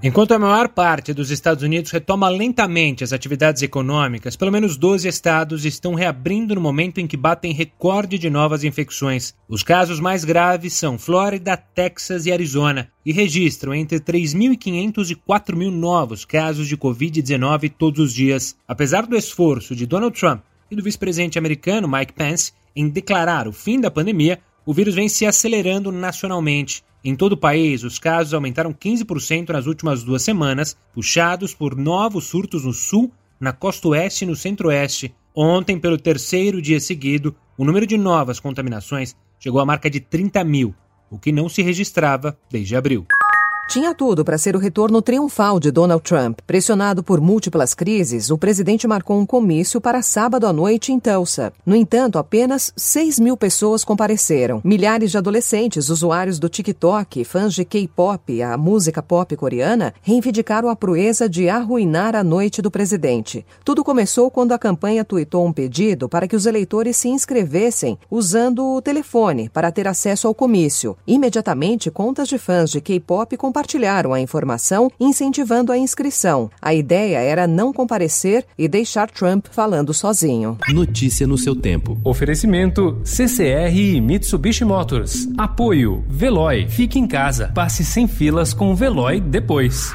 Enquanto a maior parte dos Estados Unidos retoma lentamente as atividades econômicas, pelo menos 12 estados estão reabrindo no momento em que batem recorde de novas infecções. Os casos mais graves são Flórida, Texas e Arizona, e registram entre 3.500 e 4.000 novos casos de Covid-19 todos os dias. Apesar do esforço de Donald Trump e do vice-presidente americano Mike Pence em declarar o fim da pandemia, o vírus vem se acelerando nacionalmente. Em todo o país, os casos aumentaram 15% nas últimas duas semanas, puxados por novos surtos no sul, na costa oeste e no centro-oeste. Ontem, pelo terceiro dia seguido, o número de novas contaminações chegou à marca de 30 mil, o que não se registrava desde abril. Tinha tudo para ser o retorno triunfal de Donald Trump. Pressionado por múltiplas crises, o presidente marcou um comício para sábado à noite em Tulsa. No entanto, apenas 6 mil pessoas compareceram. Milhares de adolescentes, usuários do TikTok, fãs de K-pop, a música pop coreana, reivindicaram a proeza de arruinar a noite do presidente. Tudo começou quando a campanha tuitou um pedido para que os eleitores se inscrevessem usando o telefone para ter acesso ao comício. Imediatamente, contas de fãs de K-pop compartilharam compartilharam a informação, incentivando a inscrição. A ideia era não comparecer e deixar Trump falando sozinho. Notícia no seu tempo. Oferecimento CCR e Mitsubishi Motors. Apoio Veloy. Fique em casa. Passe sem filas com o Veloy depois.